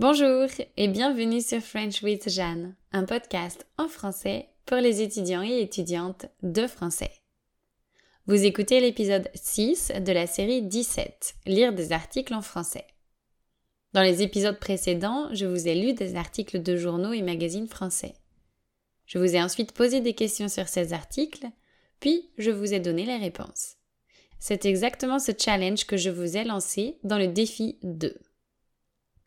Bonjour et bienvenue sur French with Jeanne, un podcast en français pour les étudiants et étudiantes de français. Vous écoutez l'épisode 6 de la série 17, Lire des articles en français. Dans les épisodes précédents, je vous ai lu des articles de journaux et magazines français. Je vous ai ensuite posé des questions sur ces articles, puis je vous ai donné les réponses. C'est exactement ce challenge que je vous ai lancé dans le défi 2.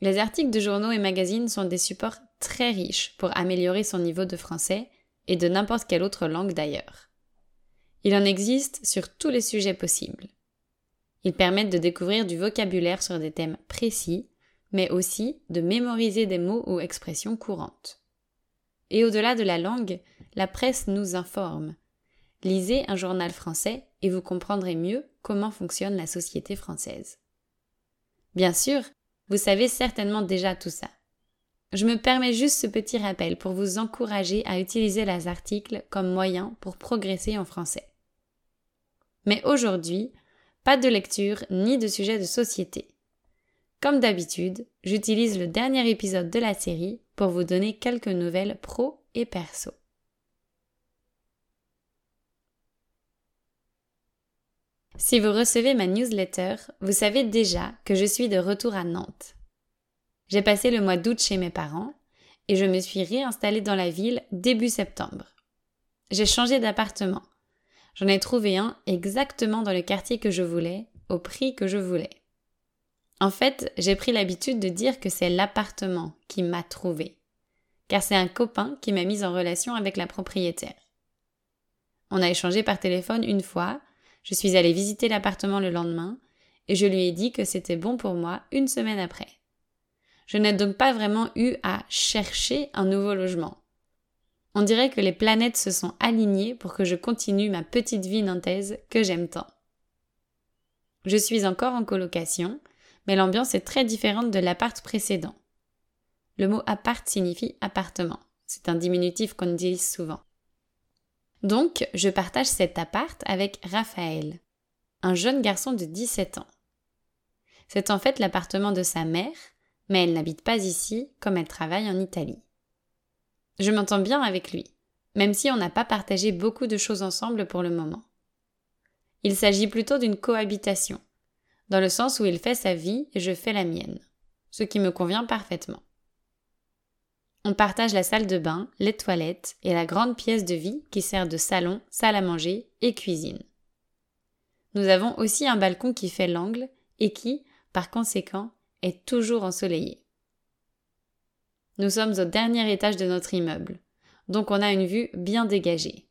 Les articles de journaux et magazines sont des supports très riches pour améliorer son niveau de français et de n'importe quelle autre langue d'ailleurs. Il en existe sur tous les sujets possibles. Ils permettent de découvrir du vocabulaire sur des thèmes précis, mais aussi de mémoriser des mots ou expressions courantes. Et au-delà de la langue, la presse nous informe. Lisez un journal français et vous comprendrez mieux comment fonctionne la société française. Bien sûr, vous savez certainement déjà tout ça. Je me permets juste ce petit rappel pour vous encourager à utiliser les articles comme moyen pour progresser en français. Mais aujourd'hui, pas de lecture ni de sujet de société. Comme d'habitude, j'utilise le dernier épisode de la série pour vous donner quelques nouvelles pro et perso. Si vous recevez ma newsletter, vous savez déjà que je suis de retour à Nantes. J'ai passé le mois d'août chez mes parents et je me suis réinstallée dans la ville début septembre. J'ai changé d'appartement. J'en ai trouvé un exactement dans le quartier que je voulais, au prix que je voulais. En fait, j'ai pris l'habitude de dire que c'est l'appartement qui m'a trouvé, car c'est un copain qui m'a mise en relation avec la propriétaire. On a échangé par téléphone une fois, je suis allée visiter l'appartement le lendemain et je lui ai dit que c'était bon pour moi une semaine après. Je n'ai donc pas vraiment eu à chercher un nouveau logement. On dirait que les planètes se sont alignées pour que je continue ma petite vie nantaise que j'aime tant. Je suis encore en colocation, mais l'ambiance est très différente de l'appart précédent. Le mot appart signifie appartement. C'est un diminutif qu'on utilise souvent. Donc, je partage cet appart avec Raphaël, un jeune garçon de 17 ans. C'est en fait l'appartement de sa mère, mais elle n'habite pas ici comme elle travaille en Italie. Je m'entends bien avec lui, même si on n'a pas partagé beaucoup de choses ensemble pour le moment. Il s'agit plutôt d'une cohabitation, dans le sens où il fait sa vie et je fais la mienne, ce qui me convient parfaitement. On partage la salle de bain, les toilettes et la grande pièce de vie qui sert de salon, salle à manger et cuisine. Nous avons aussi un balcon qui fait l'angle et qui, par conséquent, est toujours ensoleillé. Nous sommes au dernier étage de notre immeuble, donc on a une vue bien dégagée.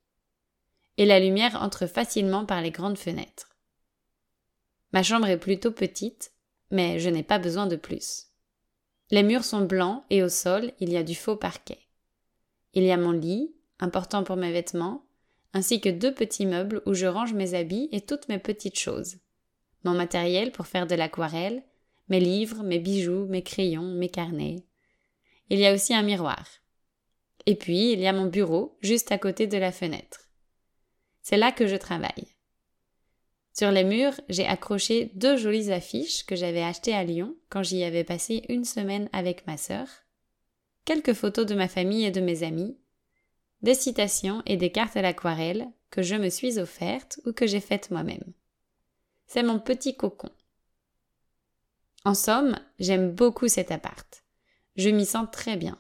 Et la lumière entre facilement par les grandes fenêtres. Ma chambre est plutôt petite, mais je n'ai pas besoin de plus. Les murs sont blancs et au sol, il y a du faux parquet. Il y a mon lit, important pour mes vêtements, ainsi que deux petits meubles où je range mes habits et toutes mes petites choses. Mon matériel pour faire de l'aquarelle, mes livres, mes bijoux, mes crayons, mes carnets. Il y a aussi un miroir. Et puis, il y a mon bureau juste à côté de la fenêtre. C'est là que je travaille. Sur les murs, j'ai accroché deux jolies affiches que j'avais achetées à Lyon quand j'y avais passé une semaine avec ma sœur, quelques photos de ma famille et de mes amis, des citations et des cartes à l'aquarelle que je me suis offertes ou que j'ai faites moi-même. C'est mon petit cocon. En somme, j'aime beaucoup cet appart. Je m'y sens très bien.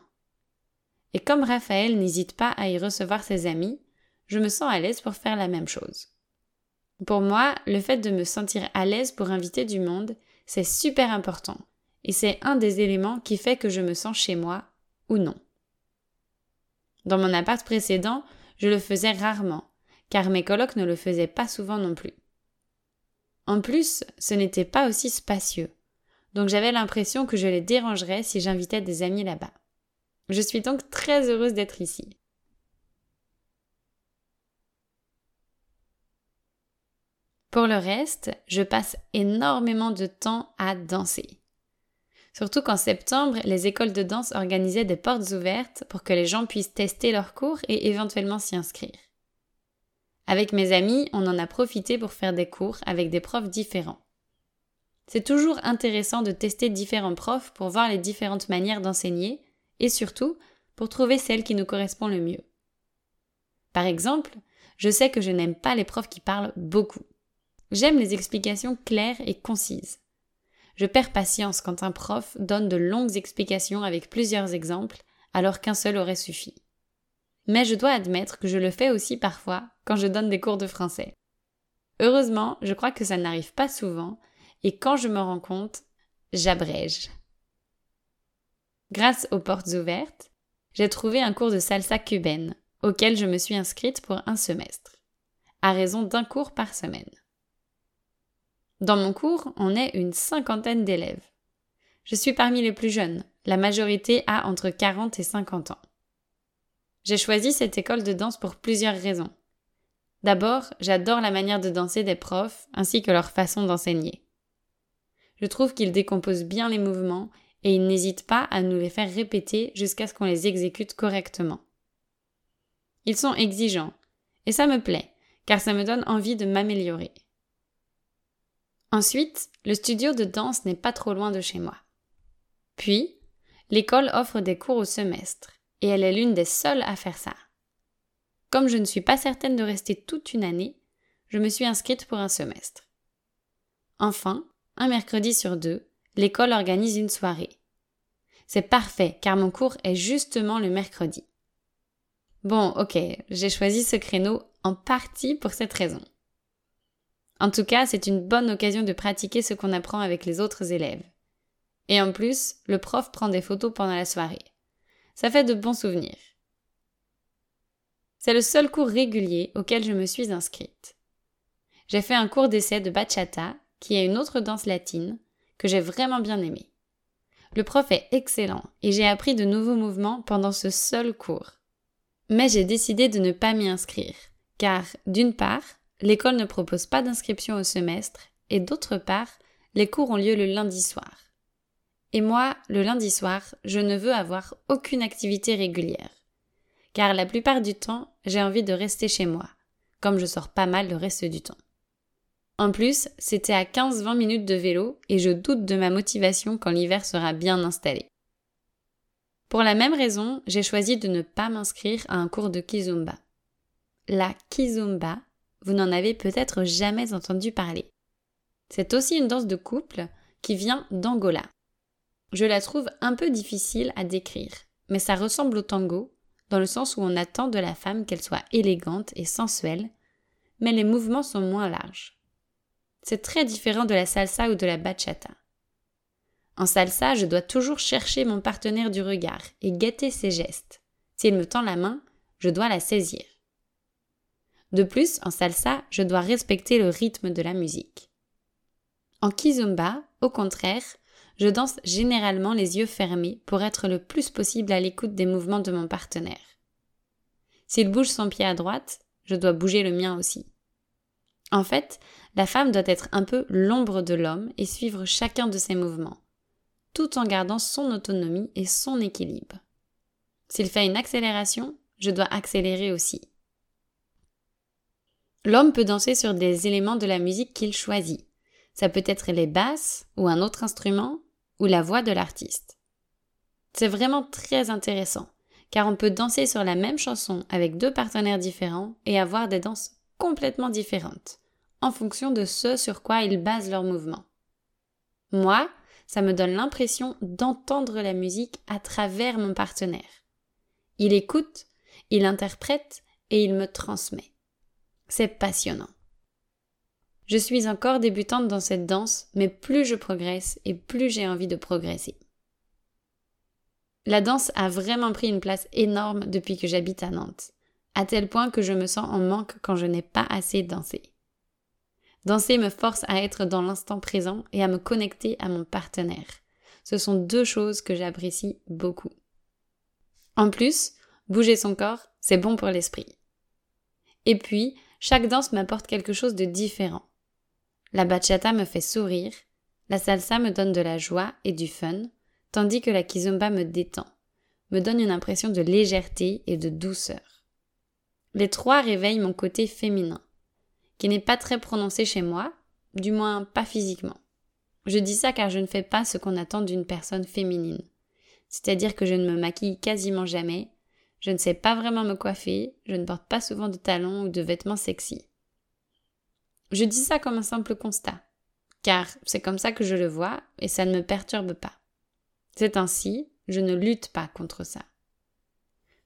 Et comme Raphaël n'hésite pas à y recevoir ses amis, je me sens à l'aise pour faire la même chose. Pour moi, le fait de me sentir à l'aise pour inviter du monde, c'est super important. Et c'est un des éléments qui fait que je me sens chez moi ou non. Dans mon appart précédent, je le faisais rarement, car mes colocs ne le faisaient pas souvent non plus. En plus, ce n'était pas aussi spacieux, donc j'avais l'impression que je les dérangerais si j'invitais des amis là-bas. Je suis donc très heureuse d'être ici. Pour le reste, je passe énormément de temps à danser. Surtout qu'en septembre, les écoles de danse organisaient des portes ouvertes pour que les gens puissent tester leurs cours et éventuellement s'y inscrire. Avec mes amis, on en a profité pour faire des cours avec des profs différents. C'est toujours intéressant de tester différents profs pour voir les différentes manières d'enseigner et surtout pour trouver celle qui nous correspond le mieux. Par exemple, je sais que je n'aime pas les profs qui parlent beaucoup. J'aime les explications claires et concises. Je perds patience quand un prof donne de longues explications avec plusieurs exemples alors qu'un seul aurait suffi. Mais je dois admettre que je le fais aussi parfois quand je donne des cours de français. Heureusement, je crois que ça n'arrive pas souvent, et quand je me rends compte, j'abrège. Grâce aux portes ouvertes, j'ai trouvé un cours de salsa cubaine, auquel je me suis inscrite pour un semestre, à raison d'un cours par semaine. Dans mon cours, on est une cinquantaine d'élèves. Je suis parmi les plus jeunes, la majorité a entre 40 et 50 ans. J'ai choisi cette école de danse pour plusieurs raisons. D'abord, j'adore la manière de danser des profs ainsi que leur façon d'enseigner. Je trouve qu'ils décomposent bien les mouvements et ils n'hésitent pas à nous les faire répéter jusqu'à ce qu'on les exécute correctement. Ils sont exigeants, et ça me plaît, car ça me donne envie de m'améliorer. Ensuite, le studio de danse n'est pas trop loin de chez moi. Puis, l'école offre des cours au semestre, et elle est l'une des seules à faire ça. Comme je ne suis pas certaine de rester toute une année, je me suis inscrite pour un semestre. Enfin, un mercredi sur deux, l'école organise une soirée. C'est parfait car mon cours est justement le mercredi. Bon, ok, j'ai choisi ce créneau en partie pour cette raison. En tout cas, c'est une bonne occasion de pratiquer ce qu'on apprend avec les autres élèves. Et en plus, le prof prend des photos pendant la soirée. Ça fait de bons souvenirs. C'est le seul cours régulier auquel je me suis inscrite. J'ai fait un cours d'essai de bachata, qui est une autre danse latine, que j'ai vraiment bien aimé. Le prof est excellent et j'ai appris de nouveaux mouvements pendant ce seul cours. Mais j'ai décidé de ne pas m'y inscrire, car d'une part, l'école ne propose pas d'inscription au semestre, et d'autre part, les cours ont lieu le lundi soir. Et moi, le lundi soir, je ne veux avoir aucune activité régulière. Car la plupart du temps, j'ai envie de rester chez moi, comme je sors pas mal le reste du temps. En plus, c'était à 15-20 minutes de vélo et je doute de ma motivation quand l'hiver sera bien installé. Pour la même raison, j'ai choisi de ne pas m'inscrire à un cours de kizomba. La kizomba, vous n'en avez peut-être jamais entendu parler. C'est aussi une danse de couple qui vient d'Angola. Je la trouve un peu difficile à décrire, mais ça ressemble au tango, dans le sens où on attend de la femme qu'elle soit élégante et sensuelle, mais les mouvements sont moins larges. C'est très différent de la salsa ou de la bachata. En salsa, je dois toujours chercher mon partenaire du regard et guetter ses gestes. S'il me tend la main, je dois la saisir. De plus, en salsa, je dois respecter le rythme de la musique. En kizomba, au contraire, je danse généralement les yeux fermés pour être le plus possible à l'écoute des mouvements de mon partenaire. S'il bouge son pied à droite, je dois bouger le mien aussi. En fait, la femme doit être un peu l'ombre de l'homme et suivre chacun de ses mouvements tout en gardant son autonomie et son équilibre. S'il fait une accélération, je dois accélérer aussi. L'homme peut danser sur des éléments de la musique qu'il choisit. Ça peut être les basses ou un autre instrument ou la voix de l'artiste. C'est vraiment très intéressant car on peut danser sur la même chanson avec deux partenaires différents et avoir des danses complètement différentes en fonction de ce sur quoi ils basent leur mouvement. Moi, ça me donne l'impression d'entendre la musique à travers mon partenaire. Il écoute, il interprète et il me transmet. C'est passionnant. Je suis encore débutante dans cette danse, mais plus je progresse et plus j'ai envie de progresser. La danse a vraiment pris une place énorme depuis que j'habite à Nantes, à tel point que je me sens en manque quand je n'ai pas assez dansé. Danser me force à être dans l'instant présent et à me connecter à mon partenaire. Ce sont deux choses que j'apprécie beaucoup. En plus, bouger son corps, c'est bon pour l'esprit. Et puis, chaque danse m'apporte quelque chose de différent. La bachata me fait sourire, la salsa me donne de la joie et du fun, tandis que la kizomba me détend, me donne une impression de légèreté et de douceur. Les trois réveillent mon côté féminin qui n'est pas très prononcé chez moi, du moins pas physiquement. Je dis ça car je ne fais pas ce qu'on attend d'une personne féminine. C'est-à-dire que je ne me maquille quasiment jamais, je ne sais pas vraiment me coiffer, je ne porte pas souvent de talons ou de vêtements sexy. Je dis ça comme un simple constat, car c'est comme ça que je le vois et ça ne me perturbe pas. C'est ainsi, je ne lutte pas contre ça.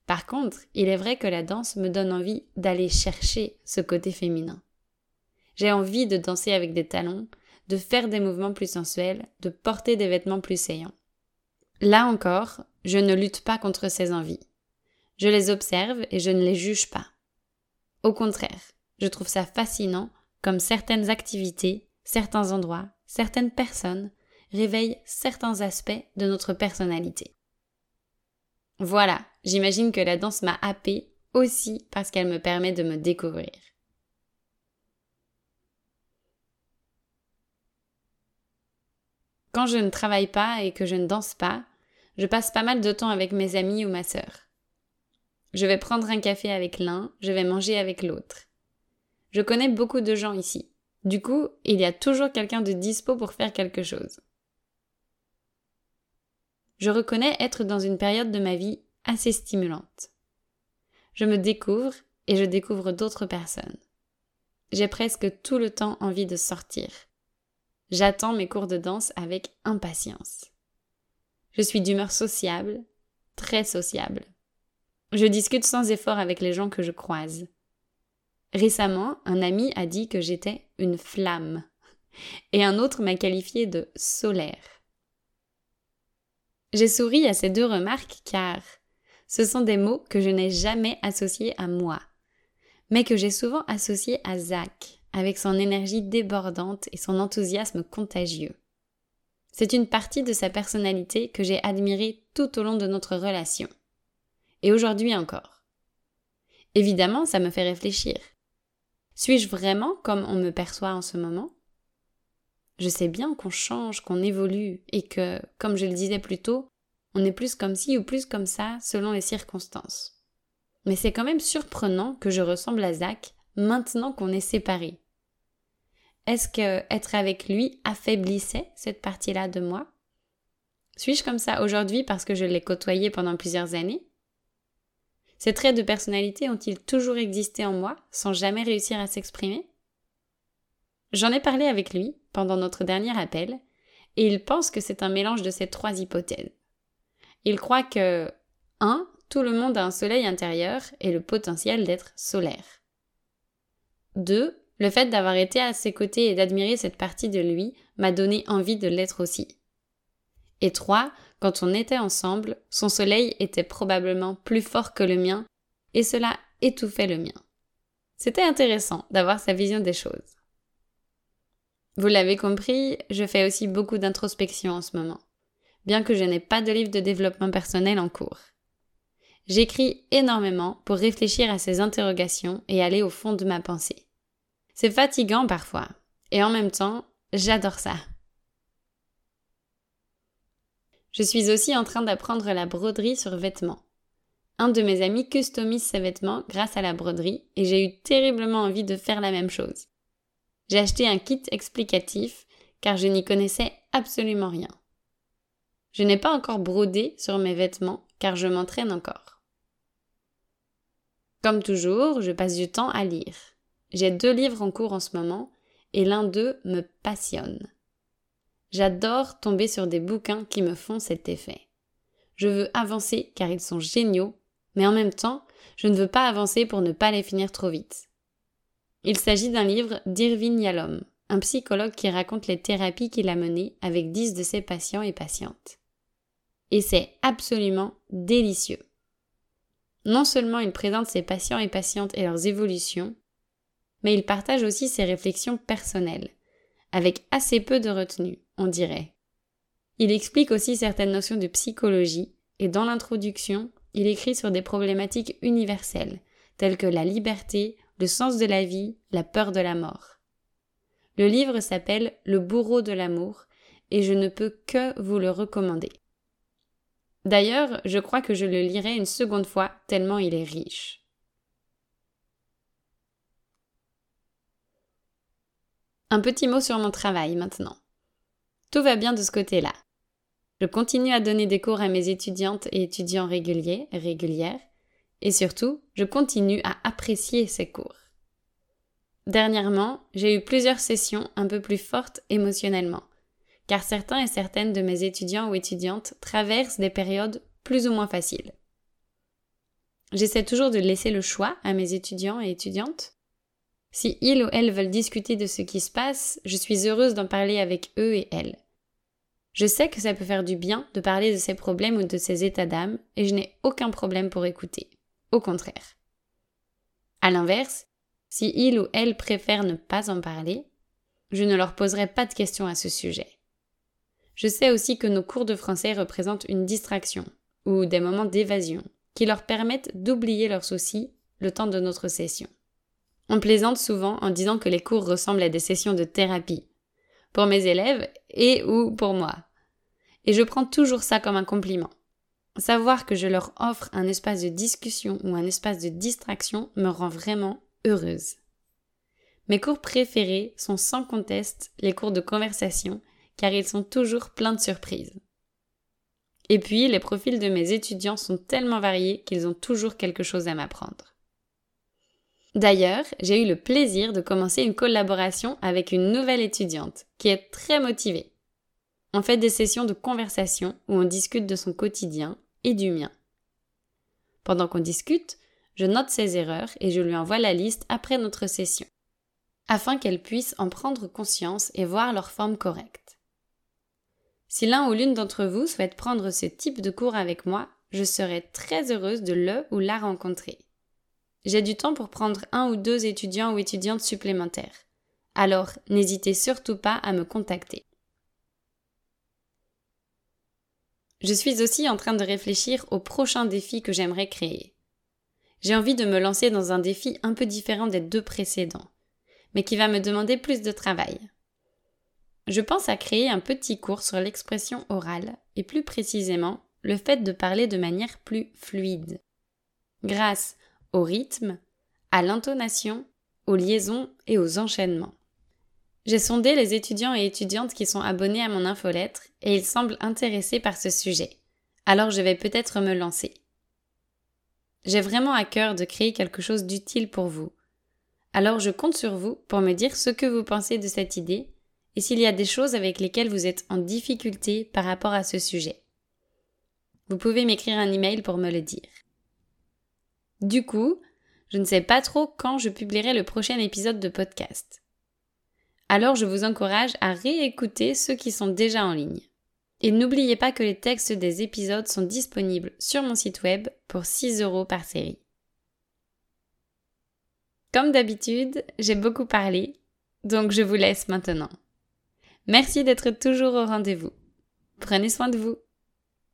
Par contre, il est vrai que la danse me donne envie d'aller chercher ce côté féminin. J'ai envie de danser avec des talons, de faire des mouvements plus sensuels, de porter des vêtements plus saillants. Là encore, je ne lutte pas contre ces envies. Je les observe et je ne les juge pas. Au contraire, je trouve ça fascinant comme certaines activités, certains endroits, certaines personnes réveillent certains aspects de notre personnalité. Voilà, j'imagine que la danse m'a happée aussi parce qu'elle me permet de me découvrir. Quand je ne travaille pas et que je ne danse pas, je passe pas mal de temps avec mes amis ou ma sœur. Je vais prendre un café avec l'un, je vais manger avec l'autre. Je connais beaucoup de gens ici. Du coup, il y a toujours quelqu'un de dispo pour faire quelque chose. Je reconnais être dans une période de ma vie assez stimulante. Je me découvre et je découvre d'autres personnes. J'ai presque tout le temps envie de sortir. J'attends mes cours de danse avec impatience. Je suis d'humeur sociable, très sociable. Je discute sans effort avec les gens que je croise. Récemment, un ami a dit que j'étais une flamme, et un autre m'a qualifié de solaire. J'ai souri à ces deux remarques car ce sont des mots que je n'ai jamais associés à moi, mais que j'ai souvent associés à Zach, avec son énergie débordante et son enthousiasme contagieux. C'est une partie de sa personnalité que j'ai admirée tout au long de notre relation et aujourd'hui encore. Évidemment, ça me fait réfléchir. Suis-je vraiment comme on me perçoit en ce moment? Je sais bien qu'on change, qu'on évolue, et que, comme je le disais plus tôt, on est plus comme ci ou plus comme ça selon les circonstances. Mais c'est quand même surprenant que je ressemble à Zach maintenant qu'on est séparés. Est-ce que être avec lui affaiblissait cette partie-là de moi? Suis-je comme ça aujourd'hui parce que je l'ai côtoyé pendant plusieurs années? Ces traits de personnalité ont-ils toujours existé en moi sans jamais réussir à s'exprimer? J'en ai parlé avec lui pendant notre dernier appel et il pense que c'est un mélange de ces trois hypothèses. Il croit que 1. Tout le monde a un soleil intérieur et le potentiel d'être solaire. 2. Le fait d'avoir été à ses côtés et d'admirer cette partie de lui m'a donné envie de l'être aussi. Et 3. Quand on était ensemble, son soleil était probablement plus fort que le mien, et cela étouffait le mien. C'était intéressant d'avoir sa vision des choses. Vous l'avez compris, je fais aussi beaucoup d'introspection en ce moment, bien que je n'ai pas de livre de développement personnel en cours. J'écris énormément pour réfléchir à ces interrogations et aller au fond de ma pensée. C'est fatigant parfois, et en même temps, j'adore ça. Je suis aussi en train d'apprendre la broderie sur vêtements. Un de mes amis customise ses vêtements grâce à la broderie et j'ai eu terriblement envie de faire la même chose. J'ai acheté un kit explicatif car je n'y connaissais absolument rien. Je n'ai pas encore brodé sur mes vêtements car je m'entraîne encore. Comme toujours, je passe du temps à lire. J'ai deux livres en cours en ce moment et l'un d'eux me passionne. J'adore tomber sur des bouquins qui me font cet effet. Je veux avancer car ils sont géniaux, mais en même temps, je ne veux pas avancer pour ne pas les finir trop vite. Il s'agit d'un livre d'Irvin Yalom, un psychologue qui raconte les thérapies qu'il a menées avec dix de ses patients et patientes. Et c'est absolument délicieux. Non seulement il présente ses patients et patientes et leurs évolutions, mais il partage aussi ses réflexions personnelles, avec assez peu de retenue on dirait. Il explique aussi certaines notions de psychologie et dans l'introduction, il écrit sur des problématiques universelles telles que la liberté, le sens de la vie, la peur de la mort. Le livre s'appelle Le bourreau de l'amour et je ne peux que vous le recommander. D'ailleurs, je crois que je le lirai une seconde fois tellement il est riche. Un petit mot sur mon travail maintenant. Tout va bien de ce côté-là. Je continue à donner des cours à mes étudiantes et étudiants réguliers, régulières, et surtout, je continue à apprécier ces cours. Dernièrement, j'ai eu plusieurs sessions un peu plus fortes émotionnellement, car certains et certaines de mes étudiants ou étudiantes traversent des périodes plus ou moins faciles. J'essaie toujours de laisser le choix à mes étudiants et étudiantes. Si ils ou elles veulent discuter de ce qui se passe, je suis heureuse d'en parler avec eux et elles. Je sais que ça peut faire du bien de parler de ces problèmes ou de ces états d'âme, et je n'ai aucun problème pour écouter. Au contraire. À l'inverse, si ils ou elles préfèrent ne pas en parler, je ne leur poserai pas de questions à ce sujet. Je sais aussi que nos cours de français représentent une distraction ou des moments d'évasion qui leur permettent d'oublier leurs soucis le temps de notre session. On plaisante souvent en disant que les cours ressemblent à des sessions de thérapie, pour mes élèves et ou pour moi. Et je prends toujours ça comme un compliment. Savoir que je leur offre un espace de discussion ou un espace de distraction me rend vraiment heureuse. Mes cours préférés sont sans conteste les cours de conversation car ils sont toujours pleins de surprises. Et puis, les profils de mes étudiants sont tellement variés qu'ils ont toujours quelque chose à m'apprendre. D'ailleurs, j'ai eu le plaisir de commencer une collaboration avec une nouvelle étudiante qui est très motivée. On fait des sessions de conversation où on discute de son quotidien et du mien. Pendant qu'on discute, je note ses erreurs et je lui envoie la liste après notre session, afin qu'elle puisse en prendre conscience et voir leur forme correcte. Si l'un ou l'une d'entre vous souhaite prendre ce type de cours avec moi, je serai très heureuse de le ou la rencontrer. J'ai du temps pour prendre un ou deux étudiants ou étudiantes supplémentaires. Alors, n'hésitez surtout pas à me contacter. Je suis aussi en train de réfléchir au prochain défi que j'aimerais créer. J'ai envie de me lancer dans un défi un peu différent des deux précédents, mais qui va me demander plus de travail. Je pense à créer un petit cours sur l'expression orale, et plus précisément le fait de parler de manière plus fluide. Grâce au rythme, à l'intonation, aux liaisons et aux enchaînements. J'ai sondé les étudiants et étudiantes qui sont abonnés à mon infolettre et ils semblent intéressés par ce sujet. Alors je vais peut-être me lancer. J'ai vraiment à cœur de créer quelque chose d'utile pour vous. Alors je compte sur vous pour me dire ce que vous pensez de cette idée et s'il y a des choses avec lesquelles vous êtes en difficulté par rapport à ce sujet. Vous pouvez m'écrire un email pour me le dire. Du coup, je ne sais pas trop quand je publierai le prochain épisode de podcast. Alors je vous encourage à réécouter ceux qui sont déjà en ligne. Et n'oubliez pas que les textes des épisodes sont disponibles sur mon site web pour 6 euros par série. Comme d'habitude, j'ai beaucoup parlé, donc je vous laisse maintenant. Merci d'être toujours au rendez-vous. Prenez soin de vous.